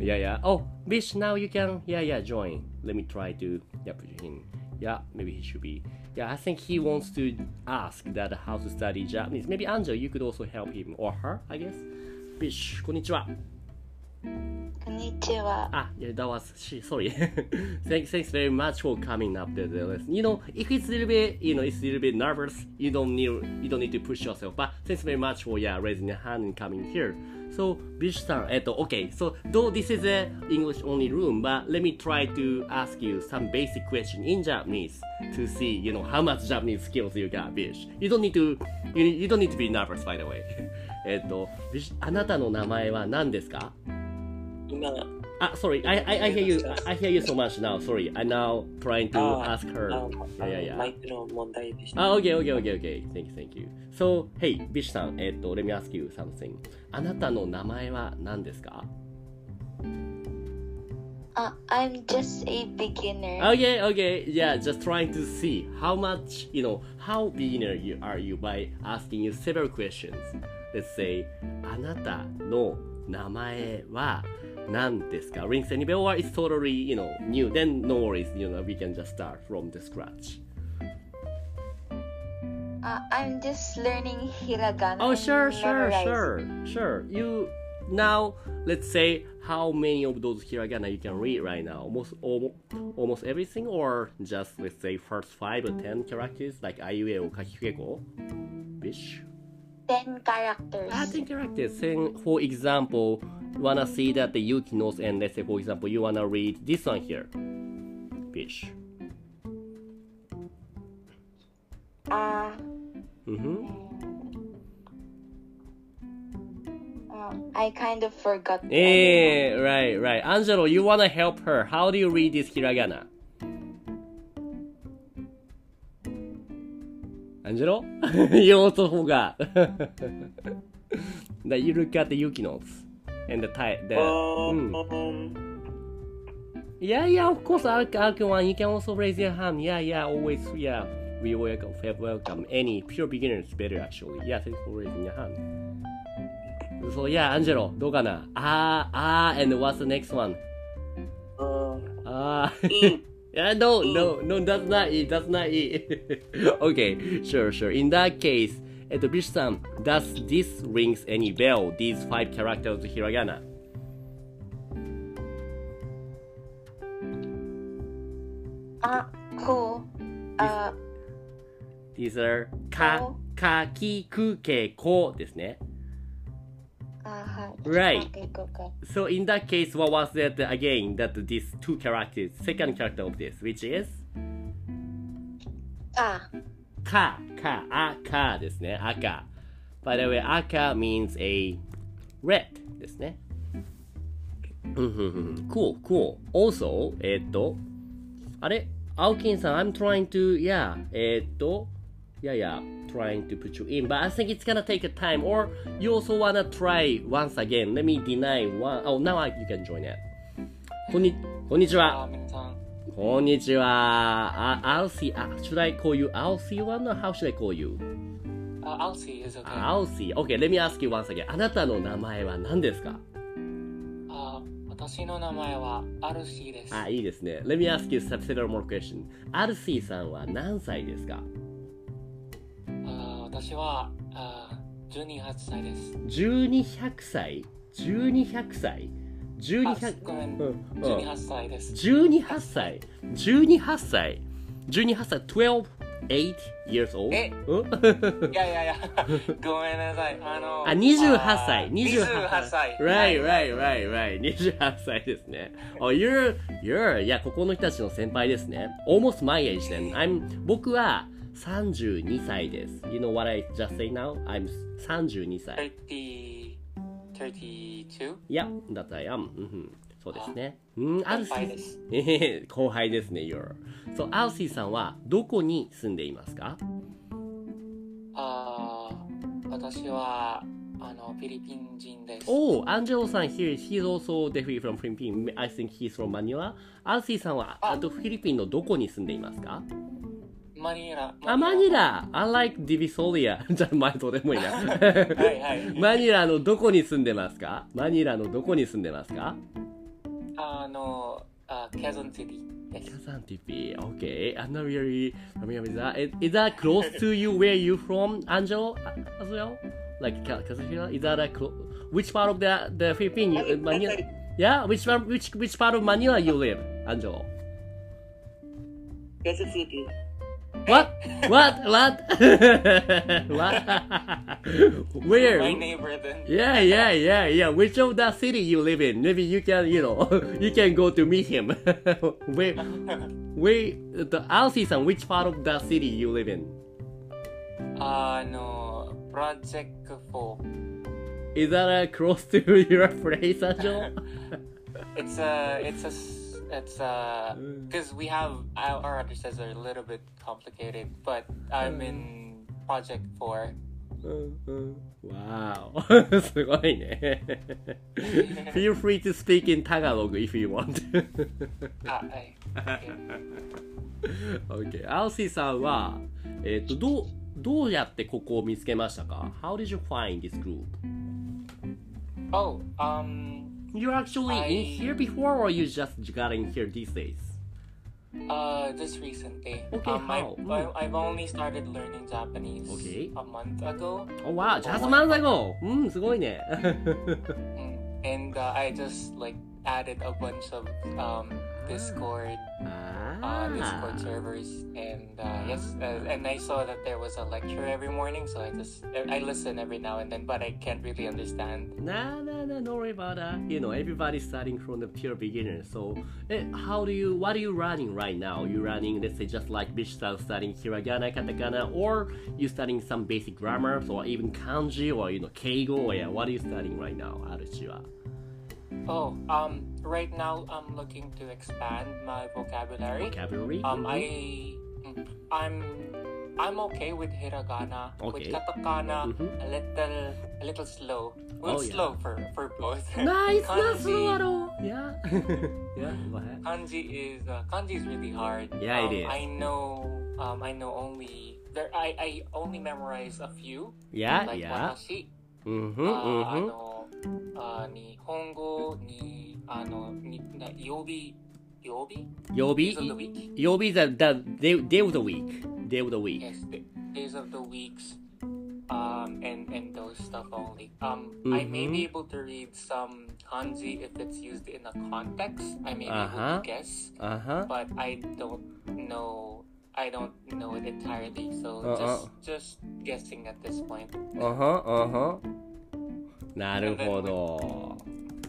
yeah, yeah. Oh, bitch, now you can. Yeah, yeah, join. Let me try to. Yeah, put him. Yeah, maybe he should be. Yeah, I think he wants to ask that how to study Japanese. Maybe Angel, you could also help him or her, I guess. Bitch, konnichiwa. Konnichiwa. Ah, yeah, that was she. Sorry. thanks, thanks very much for coming up to the lesson. You know, if it's a little bit, you know, it's a little bit nervous, you don't need, you don't need to push yourself. But thanks very much for yeah raising your hand and coming here. So, Bish-san, えっと okay. So, though this is a English only room, but let me try to ask you some basic question in Japanese to see, you know, how much Japanese skills you got, Bish. You don't need to, you, you don't need to be nervous, by the way. えっと、Bish, あなたの名前は何ですか今、Ah, sorry. I, I, I hear you. I hear you so much now. Sorry. I'm now trying to あ ask her. あ Yeah, yeah, マ yeah. イクの問題でした。Ah, okay, okay, okay, okay. Thank you, thank you. So, hey, Bish さん、えっと、let me ask you something. あなたの名前は何ですかあ、I'm just a beginner. Okay, okay. Yeah, just trying to see how much, you know, how beginner you are you by asking you several questions. Let's say, あなたの名前は何ですか Rings any bell or it's totally, you know, new. Then no worries, you know, we can just start from the scratch. あ、I'm just learning hiragana. Oh, sure, sure, sure, sure. You now let's say how many of those hiragana you can read right now? Almost, almost, almost everything, or just let's say first five or ten characters like Aiue or? Bish. Ten characters. Ah, ten characters. Then, for example, you wanna see that the Yuki knows, and let's say for example you wanna read this one here. Bish. あ、Mm-hmm. um, I kind of forgot. Eh, right, right. Angelo, you wanna help her. How do you read this hiragana? Angelo? you also forgot. that you look at the Yuki notes and the type. The, あ mm. Yeah, yeah, of course, Al- Alkawan, you can also raise your hand. Yeah, yeah, always, yeah We welcome, welcome any pure beginners better actually. Yeah, thanks for raising your hand. So yeah, Angelo, どうかな Ah, ah, and what's the next one? あ Ah. ーいい yeah, no, no, no, that's not it, that's not it. okay, sure, sure. In that case, えっと、ビシュさん、does this rings any bell? These five characters of hiragana? あ、こう。 あ、These are かこ、か、き、く、け、こですね。Right. So in that case, what was that again? That these two characters, second character of this, which is あ、か、か、あ、かですね。赤。By the way, 赤 means a red ですね。cool, cool. Also, えっと、あれ青金さん、I'm trying to, yeah, えっと、yeah, yeah, trying to put you in, but I think it's gonna take a time, or you also wanna try once again. Let me deny one. Oh, now I, you can join it. こんに、こんにちは。こんにちは。あ、Alcy, あ、should I call you Alcy one or how should I call you? あ、Alcy is okay. Alcy. Okay, let me ask you once again. あなたの名前は何ですかあー私の名前はアルシーです。あ、いいですね。Let me ask you several more questions. アルシーさんは何歳ですか私はあー12、8歳です。?12、100歳 ?12、100歳 ?12、あ100ごめん、うんうん12、8歳です。12、8歳 ?12、8歳 ?12、8歳 ?12、8 years old? え？うん いやいやいや、ごめんなさい。あの、あ、28あ歳。ー28 28歳。Right, right, right, right. 28歳ですね。Oh, you're, you're, いや、ここの人たちの先輩ですね。Almost my age then. I'm, 僕は32歳です。You know what I just say now? I'm 32歳。30、32? いや、だったら、うんうん、そうですね。うん、アルシー 後輩ですね、you're. そう、アルシーさんはどこに住んでいますか？あー私はあのフィリピン人です。Oh, Angelo さん here, he's also definitely from Philippines. I think he's from Manila. アルシーさんはああとフィリピンのどこに住んでいますか？マニラ。あ、マニラ !I like Divisoria. じゃあ、前どうでもいいな。はいはい。マニラのどこに住んでますかマニラのどこに住んでますかあの、あ、Quezon City です。Kazan TV. Okay. I'm not really familiar with that. Is, is that close to you? Where you from, Angelo? uh, As well? Like Ka- Kazuhira? Is that a clo- which part of the the Philippines? You, uh, Manila? Yeah. Which? Which which part of Manila you live, Angelo? Quezon City. What? What? What? what? Where? My neighbor then. Yeah, yeah, yeah, yeah. Which of that city you live in? Maybe you can, you know, you can go to meet him. where, where, the Alcy-san, which part of that city you live in? あの、Project 4。Is that uh, close to your place, Angelo? It's a, it's a, it's a, because we have our our addresses are a little bit complicated, but I'm in Project 4. うんうん wow. すごいね。Feel free to speak in Tagalog if you want. あ、はい。OK。Okay. アウシーさんは、えっ、と、どう、どうやってここを見つけましたか ?How did you find this group? Oh, um, You're actually in I- here before or you just got in here these days? uh, just recently. Okay, um, how? I've, I- I've only started learning Japanese Okay. a month ago. Oh wow, just a month ago! うん、すごいね。 Mm. And uh, I just like added a bunch of um, Discord, あ uh, Discord servers, and uh, yes, uh, and I saw that there was a lecture every morning, so I just I listen every now and then, but I can't really understand. Nah, nah, nah, don't worry about that. You know, everybody's starting from the pure beginner. So, eh, how do you, what are you running right now? You running, let's say, just like Bish-san studying hiragana, katakana, or you studying some basic grammars, or even kanji, or you know, keigo, or yeah, what are you studying right now, Aruchi wa? Oh, um, right now I'm looking to expand my vocabulary. Vocabulary. Um, I, mm-hmm. I'm, I'm okay with hiragana. Okay. With katakana, mm-hmm. a little, a little slow. Well, oh, yeah. slow for for both. Nice, not slow at all. Yeah. yeah. What? Kanji is uh, kanji is really hard. Yeah, um, it is. I know. Um, I know only there. I I only memorize a few. Yeah, like yeah. Mm-hmm. Uh, mm-hmm. あ日本語にあのにな曜日曜日曜日 Days of the week. 曜日 is the, the day, day of the week. Day of the week. Yes, days of the weeks. Um, and and those stuff only. Um, I may be mm-hmm. able to read some kanji if it's used in a context. I may be Uh-huh. able to uh-huh. guess, Uh huh. but I don't know. I don't know it entirely. So Uh-uh. just just guessing at this point. Uh huh. Uh huh. なるほど。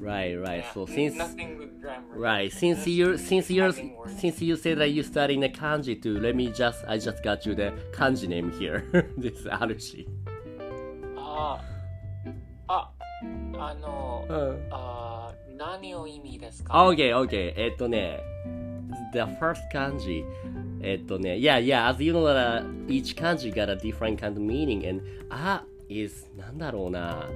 Right, right. Yeah, So n- since nothing with grammar. right, since Just you since you adding words. since you said that you study in the kanji too, let me just I just got you the kanji name here. this is Arushi. ああ、あの、うん。あ何を意味ですか Okay, okay. えっとね、the first kanji. えっとね、yeah, yeah, as you know that uh, each kanji got a different kind of meaning and あ is なんだろうな。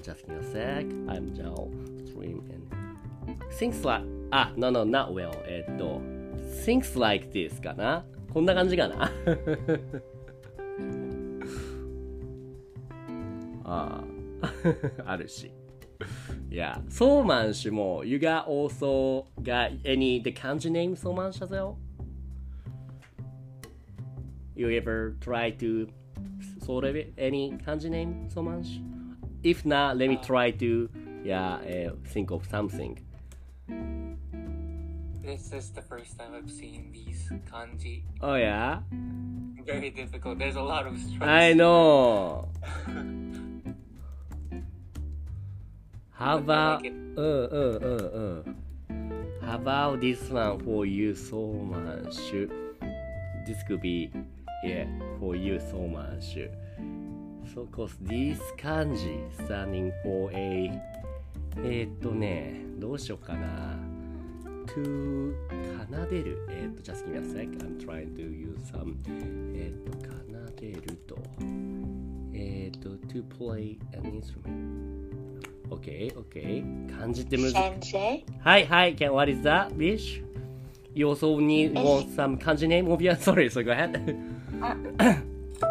Uh, and just give me a sec. I'm now stream and things like あ、no, no, not well. えっと things like this かな。こんな感じかな。ああ、あるし。Yeah, ソーマン氏も You got also got any the kanji name ソーマン氏 as well? You ever try to sort of it, any kanji name ソーマン氏 if not let me ah. try to yeah uh, think of something. This is the first time i've seen these kanji. Oh yeah? Very difficult. There's a lot of stress. I know. How about like uh, uh, uh, uh. How about this one for you so much? This could be yeah for you so much. So cause this kanji standing for a えーっとねどうしようかな to 奏でるえーっと just give me a sec I'm trying to use some えーっと奏でるとえーっと to play an instrument Okay, okay. 漢字ってむず?はいはい、Ken, what is that, Bish? You also need want some kanji name sorry, so go ahead.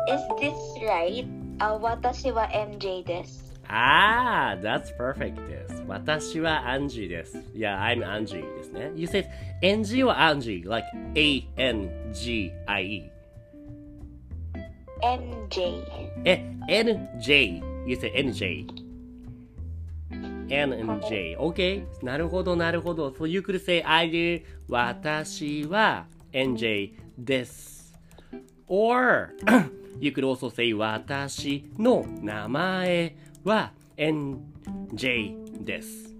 Is this right? Uh, 私は MJ です。ああ、that's perfect です。私はアンジーです。Yeah, I'm Angie ですね。You said NG は Angie, like A-N-G-I-E. NJ. え、NJ. You said NJ. NJ. OK? なるほど、なるほど。So you could say I do 私は NJ です。Or you could also say 私の名前は NJ です。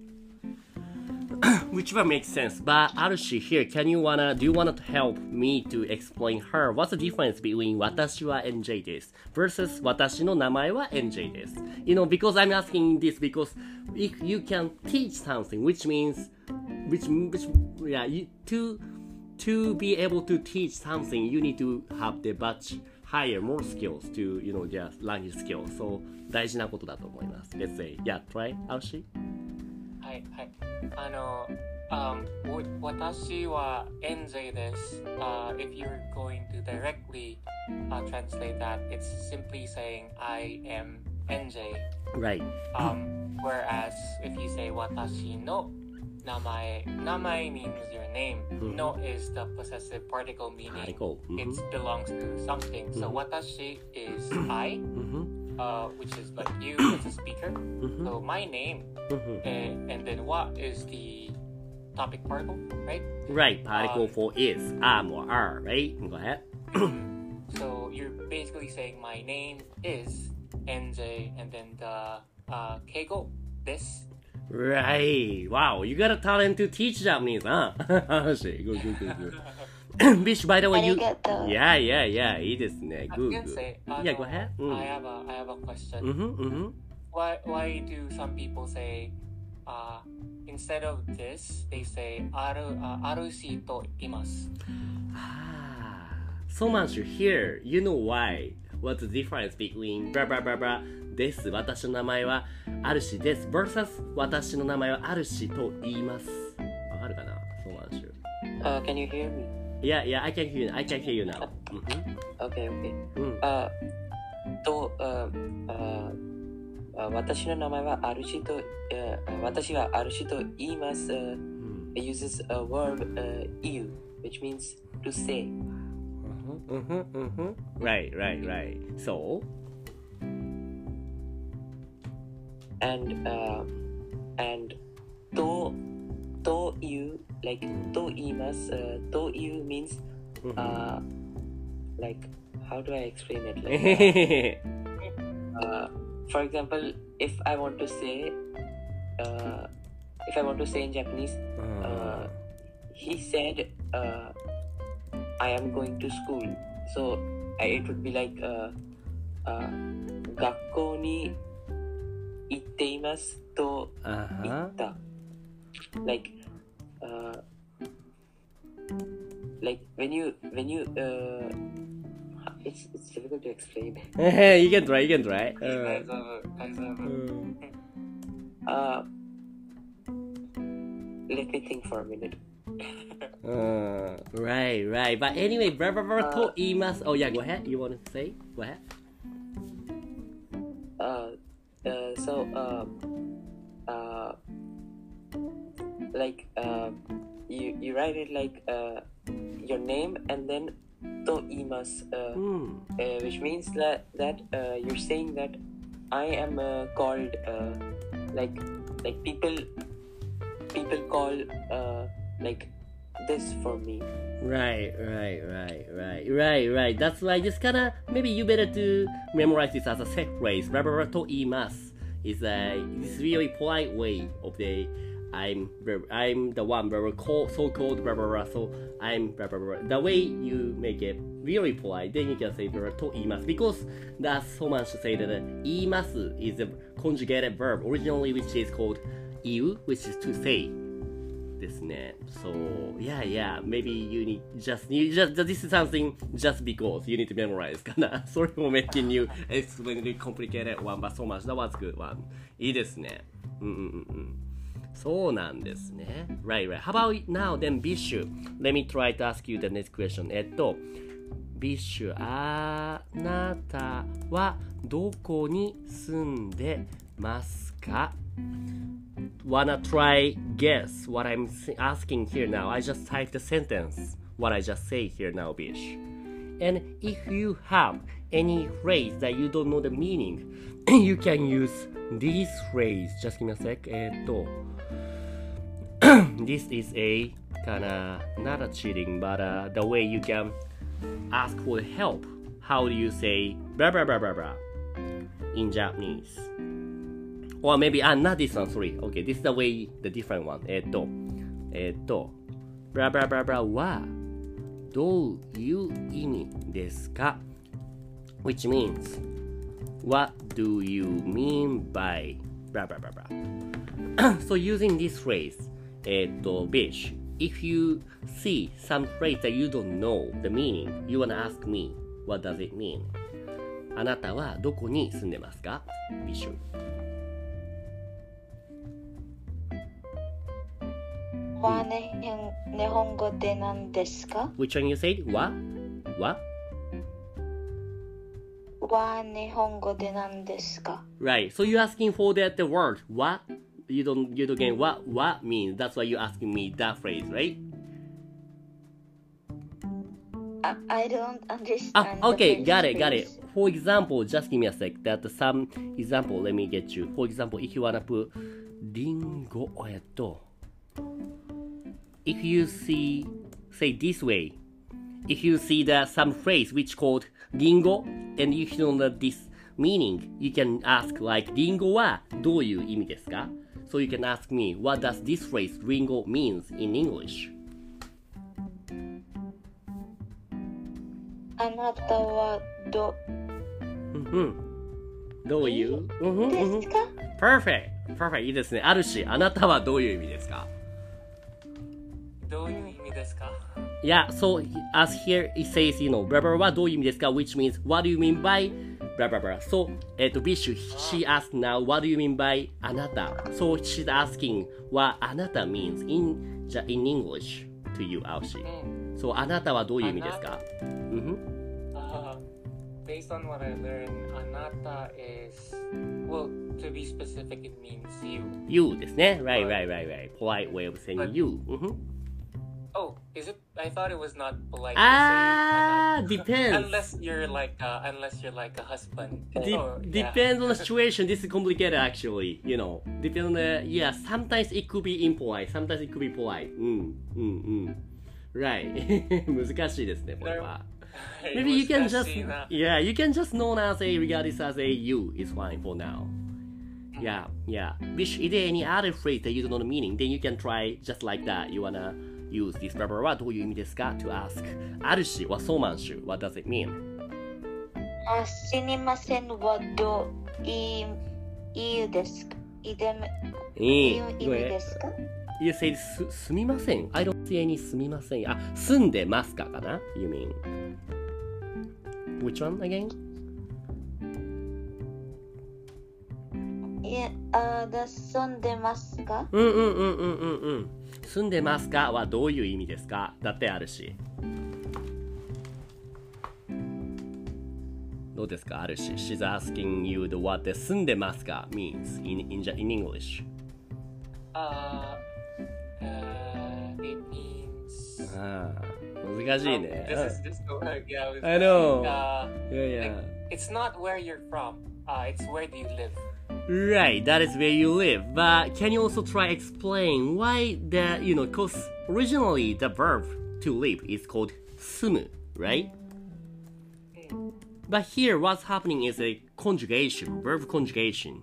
Which one makes sense. But Arushi here, can you wanna, do you wanna help me to explain her what's the difference between 私は NJ です versus 私の名前は NJ です You know, because I'm asking this because if you can teach something, which means, which, which, yeah, you, to, to be able to teach something, you need to have the much higher, more skills to, you know, just language skills. So, 大事なことだと思います。Let's say, yeah, try, Arushi? はいはい。あの、um, わ私は NJ です。Uh, if you're going to directly uh, translate that, it's simply saying I am NJ. Right. Um, whereas if you say 私の namae. Namae means your name. Mm-hmm. No is the possessive particle meaning particle. Mm-hmm. it belongs to something. Mm-hmm. So watashi is mm-hmm. I, mm-hmm. uh, which is like you as a speaker. Mm-hmm. So my name, and, and, then what is the topic particle, right? Right, particle um, for is, am or are, right? Go ahead. so you're basically saying my name is NJ, and then the uh, keigo, this Right. Wow, you got a talent to teach Japanese, huh? good, good, good, good. Bish, by the way, you. Yeah, yeah, yeah. It is good. good. Say, uh, yeah, go ahead. Mm. I have a, I have a question. Mm-hmm, mm-hmm. Why, why do some people say, uh, instead of this, they say aru uh, arushi to imas? Ah, so much here. You know why? What's the difference between blah blah blah blah? です。私の名前はあるしです。versus 私の名前はあるしと言います。わかるかな ?so much. Uh, can you hear me? Yeah, yeah, I can hear you. I can hear you now. うん Okay, okay. うん。Uh, と、uh, uh, あ私の名前はアルシと、uh, 私はアルシと言います。Uh, うん it uses a verb, uh, you, which means to say. Mhm, mhm, mhm. Right, right, right. So, And, uh, and と、という、like と言います。Uh, という means, mhm. uh, like, how do I explain it? Like, uh, for example, if I want to say, uh, if I want to say in Japanese, uh, he said, uh, I am going to school. So I, it would be like, uh, uh, 学校に 行っていますと言 uh-huh. った。Like, uh, like when you, when you, uh, it's, it's difficult to explain. you can try, you can try. 大丈夫大丈夫 Uh, let me think for a minute. Uh, right, right. But anyway, blah, blah, blah, to imas. Oh, yeah, go ahead. You want to say? Go ahead. Uh, uh, so, um, uh, like, uh, you, you write it like uh, your name and then to imas, uh, which means that that uh, you're saying that I am uh, called uh, like like people people call uh, like this for me. Right, right, right, right, right, right. That's why just kinda maybe you better to memorize this as a set phrase. Blah, to imas is a this really polite way of the I'm I'm the one blah, call, so called blah, so I'm blah. The way you make it really polite, then you can say blah, to imas because that's so much to say that uh, imas is a conjugated verb originally which is called iu, which is to say. ですね。So, yeah, yeah, maybe you need just, you just, this is something just because you need to memorize かな。それも making you explain complicated one, but so much. That was good one. いいですね。うんうんうんうん。そうなんですね。Right, right. How about now then, Bishu? Let me try to ask you the next question. えっと、ビッシュあなたはどこに住んでますか Wanna try guess what I'm s- asking here now? I just typed the sentence, what I just say here now, Bish. And if you have any phrase that you don't know the meaning, you can use this phrase. Just give me a sec. えーっと this is a kinda not a cheating, but uh, the way you can ask for help. How do you say blah blah blah blah blah in Japanese? Or maybe, ah, not this one, sorry. Okay, this is the way, the different one. えっと、えっと、ブラブラブラブラはどういう意味ですか ?Which means, what do you mean by blah blah blah blah. so using this phrase, えっと、bitch, if you see some phrase that you don't know the meaning, you wanna ask me, what does it mean? あなたはどこに住んでますか ?Bitch. はね日本語で何ですか Which one you said? ははは日本語で何ですか Right. So you're asking for that the word what? You don't you don't get what what means. That's why you're asking me that phrase, right? I, I don't Ah, understand. the okay, got it, got it. For example, just give me a sec. That some example, let me get you. For example, if you wanna put リンゴえっと If you see say this way, if you see that some phrase which called リンゴ and you don't know this meaning, you can ask like リンゴはどういう意味ですか So you can ask me, what does this phrase リンゴ means in English? あなたはどうんうん。どういううんうんうんうんですか Perfect! Perfect! いいですね。あるし、あなたはどういう意味ですか どういう意味ですか Yeah, so as here it says, you know, blah blah blah はどういう意味ですか ?which means, what do you mean by blah blah blah. So, えっと、ビッシュ、she asked now, what do you mean by あなた ?So she's asking what あなた means in, in English to you, アウシ。うん。So, あなたはどういう意味ですかうんふん Uh, based on what I learned, anata is well. To be specific, it means you. You ですね。Right, right, right, right. Polite way of saying you. うんふん Oh, is it? I thought it was not polite Ah, to say depends. anata. Unless you're like uh, unless you're like a husband. De- Oh, yeah. depends on the situation. This is complicated, actually. You know, depends on the yeah. Sometimes it could be impolite. Sometimes it could be polite. うんうんうん。Right. 難しいですねこれは。Maybe you can just 難しいな yeah you can just known as a regard this as a you is fine for now. Yeah yeah. Bish, is there any other phrase that you don't know the meaning? Then you can try just like that. You wanna use this blah blah どういう意味ですか to ask. あるしはそうまんしゅ What does it mean? あすみませんはどういいいいですかいでめいい意味ですか You say す、すみません。I don't see any すみません。あ、住んでますかかな ?You mean? Which one again? いえあだ住んでますかうんうんうんうんうんうん。住んでますかはどういう意味ですかだってあるし。どうですかあるし。She's asking you the what the 住んでますか means in, in, in English. Uh, uh, it means. ああ、難しい Um, ね。this is just the word. Yeah. I know. Uh, いやいや。like, it's not where you're from. Uh, it's where do you live. Right, that is where you live. But can you also try explain why the you know? Cause originally the verb to live is called sumu, right? But here, what's happening is a conjugation, verb conjugation.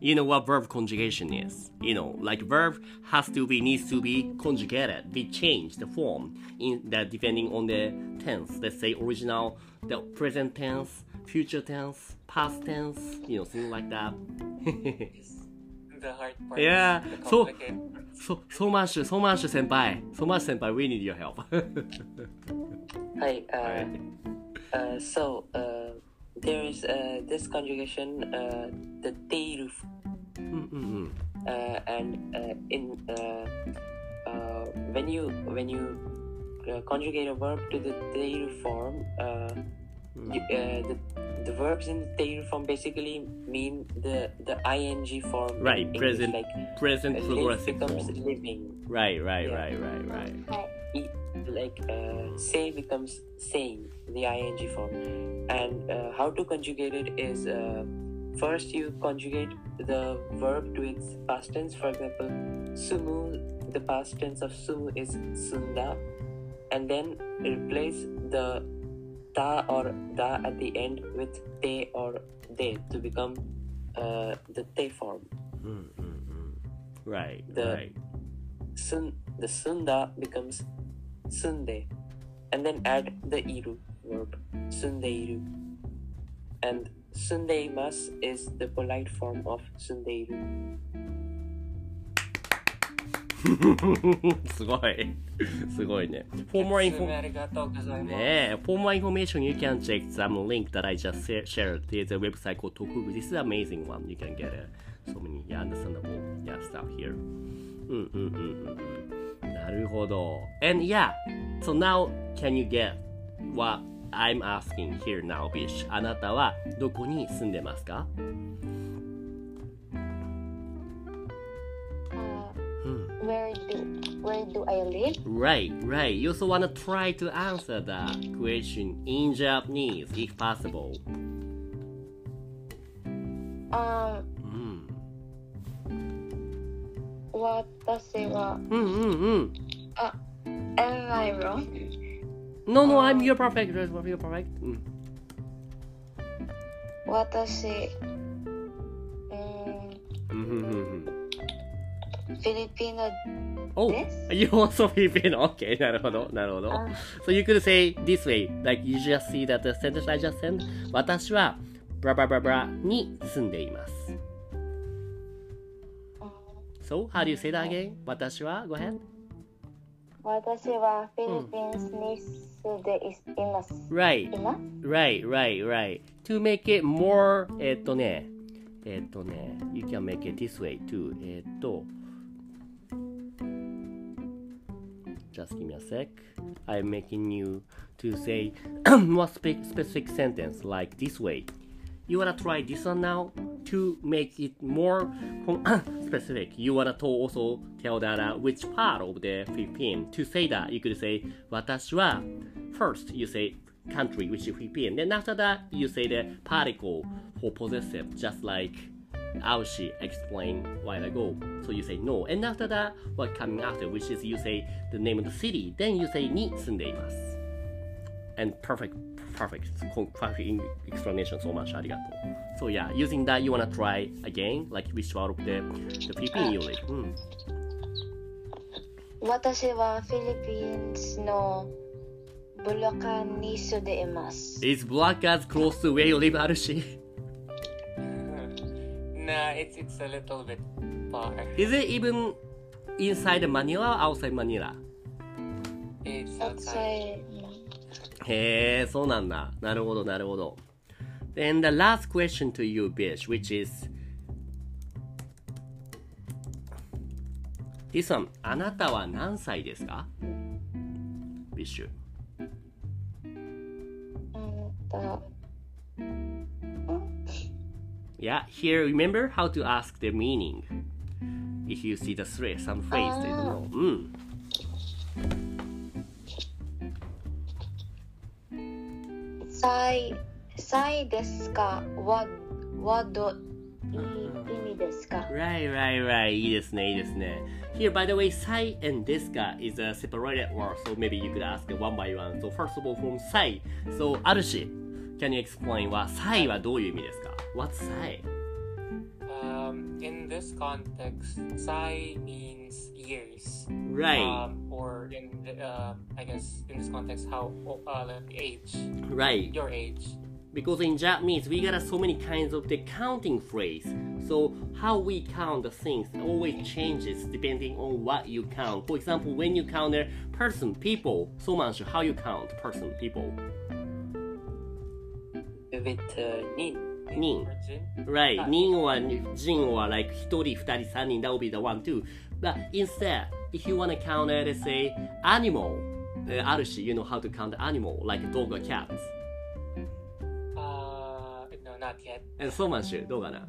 You know what verb conjugation is? You know, like verb has to be needs to be conjugated, be changed the form in that depending on the tense. Let's say original, the present tense, future tense, past tense, you know, things like that. the hard part. Yeah. So, so, so much, so much, senpai. So much, senpai. We need your help. Hi. Uh, right. uh, so, uh, there is uh, this conjugation, uh, the teiru. Mm -hmm. Uh, and uh, in uh, uh, when you when you uh, conjugate a verb to the teiru form. Uh, uh, the the verbs in the Teiru form basically mean the the ing form. Right, English, present like present uh, progressive becomes form. living. Right, right, Yeah. right, right, right. はい。E- like uh, say becomes saying the ing form and uh, how to conjugate it is uh, first you conjugate the verb to its past tense for example sumu the past tense of sumu is sunda and then replace the ta or da at the end with te or de to become uh, the te form Mm, mm, mm. Right, The- right. sun the sunda becomes sunde and then add the iru verb sundeiru and sundeimas is the polite form of sundeiru すごい。すごいね。For more す info みありがとうございます。ね For more information, you can check some link that I just shared. There's a website called Tokugu. This is an amazing one. You can get uh, so many yeah, understandable yeah, stuff here. うんうんうんうんうん。なるほど。And yeah, so now can you get what I'm asking here now, Bish? あなたはどこに住んでますか where do where do I live? Right, right. You also want to try to answer the question in Japanese if possible. Um, うん。私は、うんうんうん。 am I wrong? No, no, I'm you're perfect. You're you're perfect. うん。私、 フィリピノ Oh, you also Filipino. Okay, なるほど、なるほど。あ So you could say this way, like you just see that the sentence I just said. 私はブラブラブラブラに住んでいます。So, how do you say that again? 私は Go ahead. 私はフィリピンスに住んでいます。Right. Right, right, right. To make it more, えっとね、えっとね、you can make it this way too. えっと、just give me a sec. I'm making you to say more spe- specific sentence like this way. You wanna try this one now to make it more specific. You wanna to also tell that uh, which part of the Philippines. To say that, you could say 私は first you say country which is Philippines. Then after that you say the particle for possessive, just like Aoshi explained a while ago. So you say no. And after that, what coming after, which is you say the name of the city. Then you say に住んでいます。And perfect, perfect, perfect explanation so much. ありがとう。So yeah, using that you wanna try again, like which part of the, the Philippines you live. うん。私はフィリピンスのブロカンに住んでいます。 Is Black as close to where you live, あるし nah, it's it's a little bit far. Is it even inside Manila or outside Manila? It's outside. へえ、そうなんだ。なるほど、なるほど。Then the last question to you, Bish, which is This one, あなたは何歳ですかビッシュ。あなた Yeah, here remember how to ask the meaning. If you see the phrase, some phrase, they don't know. うん。さい、さいですかわ、わど、い意味ですか Right, right, right. いいですね、いいですね。Here, by the way, sai and deska is a separated word, so maybe you could ask one by one. So first of all, from sai. So, あるし、can you explain は、sai はどういう意味ですか ?What's sai? Um, in this context, sai means years. Right, Um, or in the, uh, I guess in this context, how uh, like age, right. your age. Because in Japanese, we got so many kinds of the counting phrase. So how we count the things always changes depending on what you count. For example, when you count a person, people, so much how you count person, people. with uh, nin 人. Right. あ人は人は like 一人、二人、三人 that will be the one too. But instead, if you want to count it, let's say animal, uh, あるし you know how to count animal like dog or cats Uh, no, not yet. えソーマンシュどうかな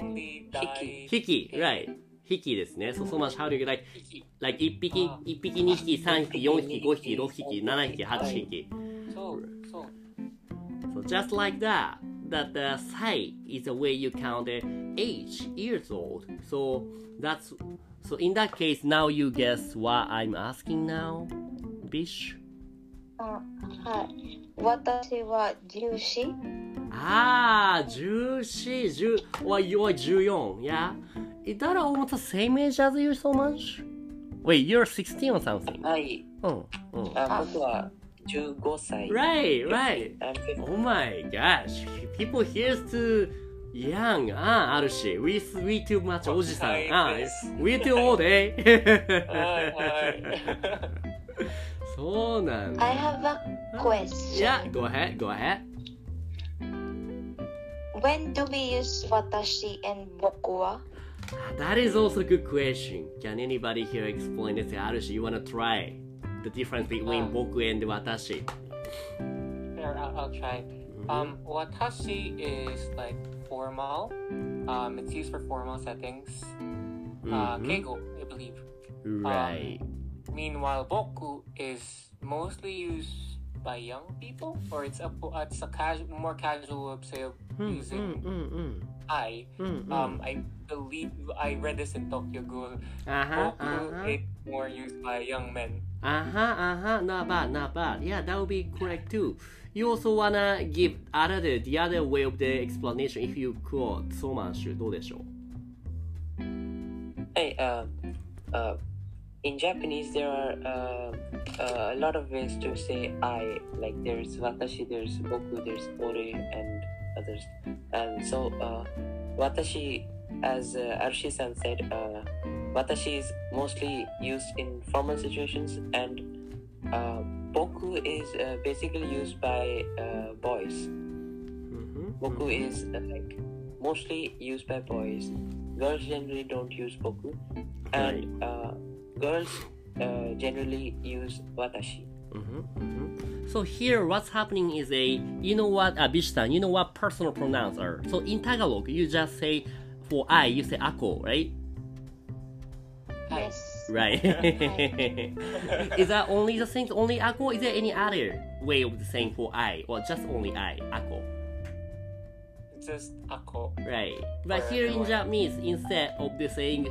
Only die. ヒキ right ヒキですねそうソーマンシュ how do you like like 1匹1匹2匹3匹4匹5匹6匹7匹8匹 So, so, So just like that, that the sai is the way you count the age, years old. So that's so in that case now you guess what I'm asking now, Bish. あはい。私は重視 Ah, 14, 10, or you're 14, yeah? Is that almost the same age as you so much? Wait, you're 16 or something? はい。うん、うん。あ僕は 15歳。 Right, right. I'm 15 Oh my gosh, people here too young. ああ、あるし。We, we too much おじさん。ああ、We too old, eh? はいはい。そうなんだ。 I have a question. Yeah, go ahead, go ahead. When do we use 私 and 僕は That is also a good question. Can anybody here explain this? あるし、you wanna try the difference between um, Boku and Watashi. Sure, I'll, I'll try. Mm-hmm. Um, watashi is like formal. Um, it's used for formal settings. Uh, mm-hmm. Uh, keigo, I believe. Um, right. Um, meanwhile, boku is mostly used by young people, or it's a it's a casual, more casual way of mm, using hmm, hmm. mm, I. Hmm, um, I believe I read this in Tokyo Ghoul. Uh-huh, boku uh-huh. is more used by young men. Uh-huh, uh-huh, not bad, not bad. Yeah, that would be correct too. You also wanna give other the other way of the explanation if you could. ソーマンシュどうでしょう Hey, uh, uh, in Japanese, there are uh, uh, a lot of ways to say I. Like there's watashi, there's boku, there's ore, and others. And so, uh, watashi, as uh, Arushi-san said, uh, watashi is mostly used in formal situations, and uh, boku is uh, basically used by uh, boys. うん、Boku is uh, like mostly used by boys. Girls generally don't use boku, and uh, girls uh, generally use watashi. Mm-hmm, So here, what's happening is a, you know what, uh, Bishtan, you know what personal pronouns are. So in Tagalog, you just say, for I, you say ako, right? Hi. Yes. Right. is that only the thing, only ako? Is there any other way of saying for I, or just only I, ako? Just ako. Right. But Or here in. Japanese, instead of the saying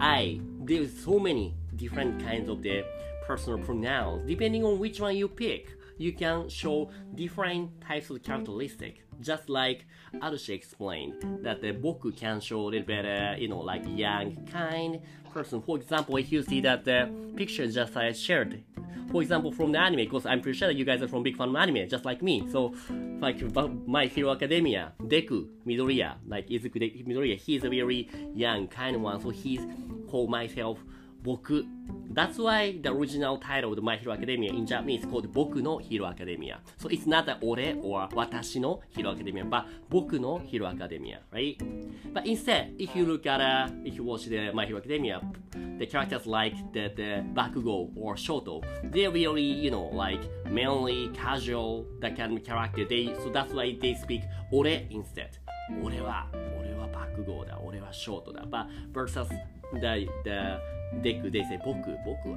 I, there's so many different kinds of the personal pronouns. Depending on which one you pick, you can show different types of characteristic. Just like Arushi explained, that the boku can show a little bit, uh, you know, like young, kind person. For example, if you see that the picture just I shared, for example, from the anime, because I'm pretty sure that you guys are from big fan of anime, just like me. So, like My Hero Academia, Deku, Midoriya, like Izuku Midoriya, he's a very young, kind one, so he's called myself Boku. That's why the original title of My Hero Academia in Japanese is called Boku no Hero Academia. So it's not a Ore or Watashi no Hero Academia, but Boku no Hero Academia, right? But instead, if you look at, uh, if you watch the My Hero Academia, the characters like the, the Bakugo or Shoto, they're really, you know, like mainly casual, that kind of character. They, so that's why they speak Ore instead. 俺は、俺は爆豪だ、俺はショートだ。But versus the, the Deku, they say boku, boku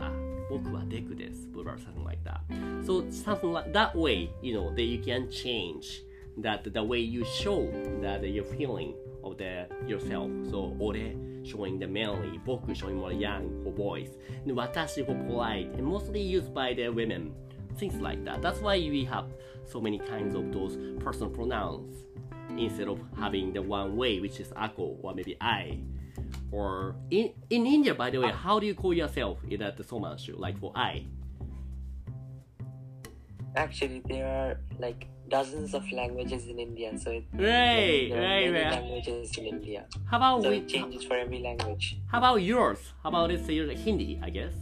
boku deku something like that. So something like that way, you know, that you can change that the way you show that your feeling of the yourself. So ore showing the manly, boku showing more young for boys, and for polite, and mostly used by the women. Things like that. That's why we have so many kinds of those personal pronouns instead of having the one way, which is ako or maybe I. Or in in India, by the way, ah. how do you call yourself in that somanshu? Like for I. Actually, there are like dozens of languages in India, so it, Right, there are right, many right. languages in India. How about So we, it changes for every language. how about yours? How about let's say Hindi, I guess.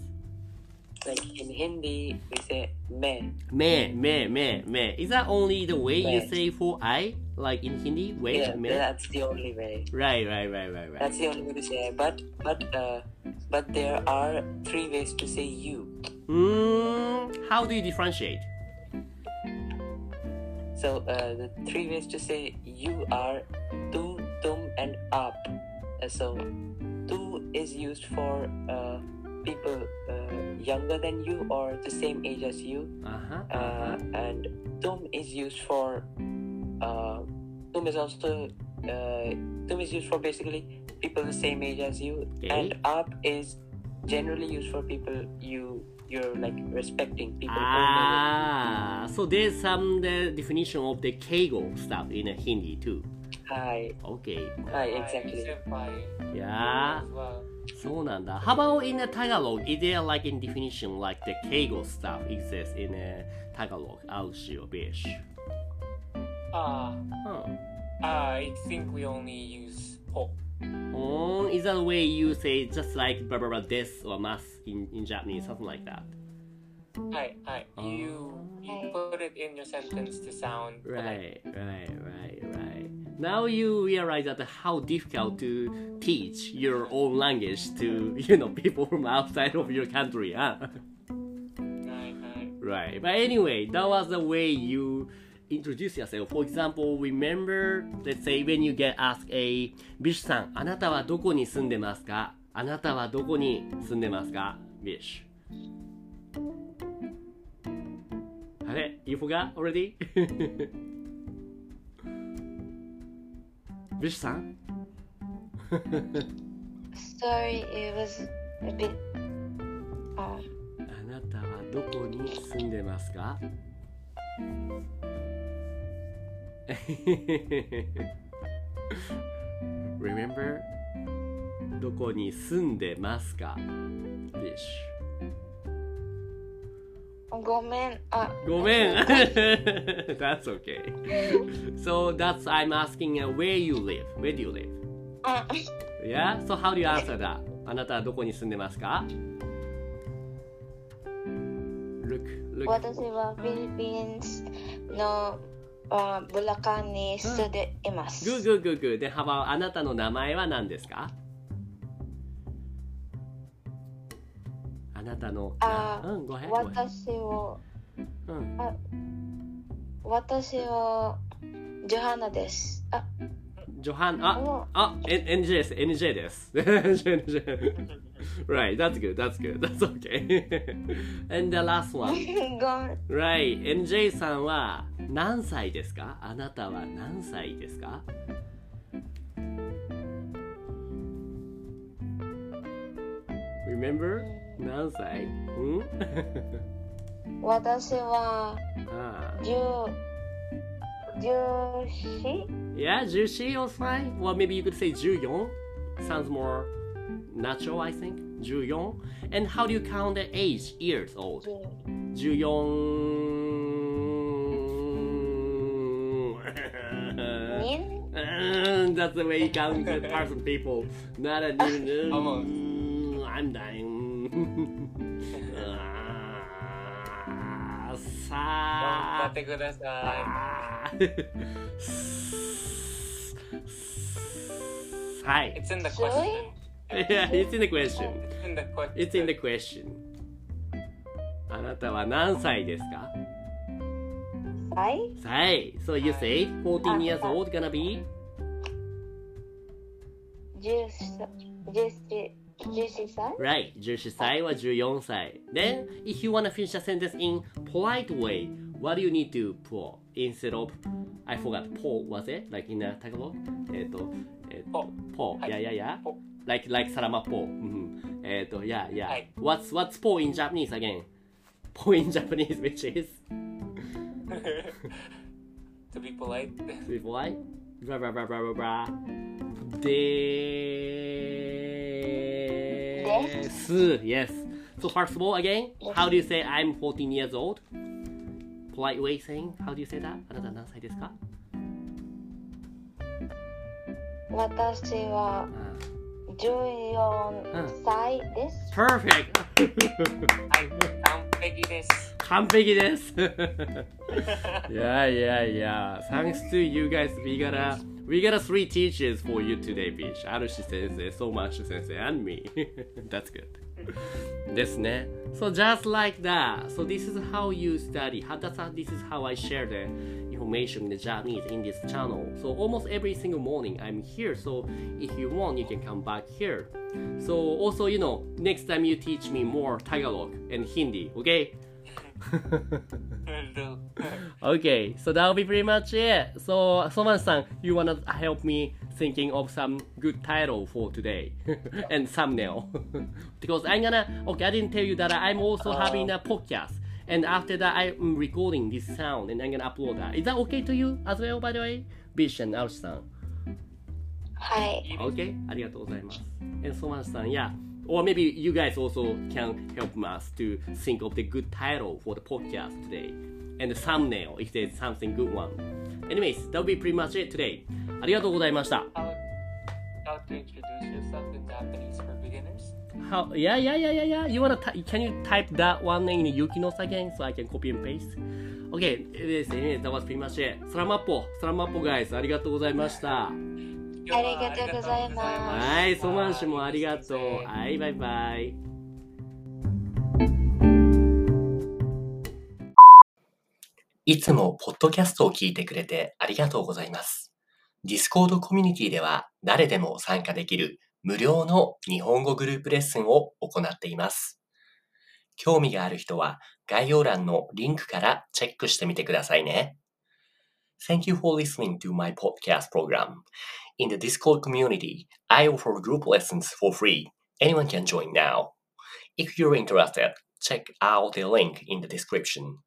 like in Hindi, we say me. Me, me, me, me. Is that only the way you say for I? Like in Hindi? Wait, Yeah, me? that's the only way. Right, right, right, right, right. That's the only way to say it. But but uh, but there are three ways to say you. Mm, how do you differentiate? So uh, the three ways to say you are tu, tum, and aap. Uh, so tu is used for uh, people uh, younger than you or the same age as you, Uh-huh. uh, and tum is used for uh, is also uh, is used for basically people the same age as you, okay. and "up" is generally used for people you you're like respecting people. Ah, so there's some the definition of the keigo stuff in Hindi too. Hi. Okay. Hi, exactly. Yeah. so how about in the Tagalog? Is there like in definition like the keigo stuff exists in the Tagalog? あうしよべし。Ah, Huh. I think we only use po. Oh, is that the way you say just like blah blah blah this or mas in, in Japanese, something like that? Hi, hi. You you put it in your sentence to sound polite. Right, right, right, right. Now you realize that how difficult to teach your own language to you know people from outside of your country, huh? Right, right. Right. But anyway, that was the way you introduce yourself. For example, remember, let's say when you get asked a ビッシュさん、あなたはどこに住んでますかあなたはどこに住んでますかビッシュ。あれ ?You forgot already? ビッシュさん Sorry, it was a bit. Uh, あなたはどこに住んでますか Remember? どこに住んでますか Fish ごめん。あ、ごめん That's okay So that's I'm asking uh, where you live Where do you live? あ、Yeah? So how do you answer that? あなたはどこに住んでますか Look, look 私はフィリピンのあブラカンに住んでいます。Good, good, good, good. で、はば、あなたの名前は何ですか？あなたの、あうん、ごめん。私を、うん、私はジョハナです。あ、ジョハン、あ、もあ、N- NJ です、NJ です。NJ right, that's good, that's good, that's okay. And the last う one. Right, NJ さんは何歳ですかあなたは何歳ですか Remember? 何歳うん私はああ十十四 Yeah, 14 or fine. Well, maybe you could say 14. Sounds more Nacho, I think. Juyong. And how do you count the age? Years old. Juyong. That's the way you count the person, people. Not a new. Almost. I'm dying. uh. Hi. It's in the question. Yeah, it's in the question. It's in the question. It's in the question. あなたは何歳ですか歳歳。So you say 14 years old gonna be? 十四十四十四歳 Right. 14歳は14歳。Then, if you wanna finish a sentence in polite way, what do you need to put instead of, I forgot, po was it? Like in a Tagalog? えっと、えっと、い Yeah, yeah, yeah. Po. Like, like サラマポ。うんえっと、yeah, yeah. はい What's, what's po in Japanese again? Po in Japanese, which is? to be polite. To be polite? Blah, blah, blah, blah, blah, blah. でーす。Yes. So first of all, again, how do you say I'm 14 years old? Polite way saying, how do you say that? あなた何歳ですか私はあ 14歳です。 Perfect! はい、完璧です。完璧です。yeah, yeah, yeah. Thanks to you guys, we got a we got three teachers for you today, Bish. あるし先生、そうまし先生、and me. That's good. ですね。So just like that. So this is how you study. That's how, this is how I share the information in the Japanese in this channel. So almost every single morning I'm here. So if you want, you can come back here. So also, you know, next time you teach me more Tagalog and Hindi, okay? Okay, so that'll be pretty much it. So, Soman-san, you wanna help me thinking of some good title for today and thumbnail because I'm gonna. Okay, I didn't tell you that I'm also having a podcast, and after that I'm recording this sound and I'm gonna upload that. Is that okay to you as well? By the way, Bish and Arush-san. はい。 Okay, ありがとうございます。And Soman-san, yeah. Or maybe you guys also can help us to think of the good title for the podcast today and the thumbnail if there's something good one. Anyways, that'll be pretty much it today. ありがとうございました。How, how to introduce yourself in Japanese for beginners? How, yeah, yeah, yeah, yeah, yeah. You wanna can you type that one in Yukinos again so I can copy and paste? Okay, anyways, anyways, that was pretty much it. スラマッポ、スラマッポ guys, ありがとうございました。ありがとうございますはい、ソマン氏もありがとう。はい、バイバイ。いつもポッドキャストを聞いてくれてありがとうございます。Discord コミュニティでは誰でも参加できる無料の日本語グループレッスンを行っています。興味がある人は概要欄のリンクからチェックしてみてくださいね。Thank you for listening to my podcast program. In the Discord community, I offer group lessons for free. Anyone can join now. If you're interested, check out the link in the description.